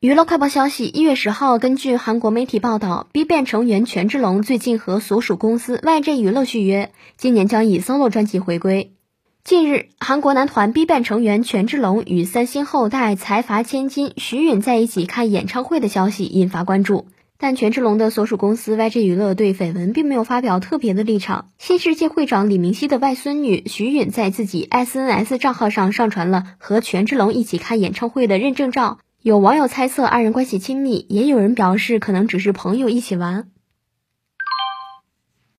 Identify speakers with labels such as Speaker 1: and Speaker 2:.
Speaker 1: 娱乐快报消息：一月十号，根据韩国媒体报道，BigBang 成员权志龙最近和所属公司 YG 娱乐续约，今年将以 solo 专辑回归。近日，韩国男团 BigBang 成员权志龙与三星后代财阀千金徐允在一起看演唱会的消息引发关注，但权志龙的所属公司 YG 娱乐对绯闻并没有发表特别的立场。新世界会长李明熙的外孙女徐允在自己 SNS 账号上上传了和权志龙一起看演唱会的认证照。有网友猜测二人关系亲密，也有人表示可能只是朋友一起玩。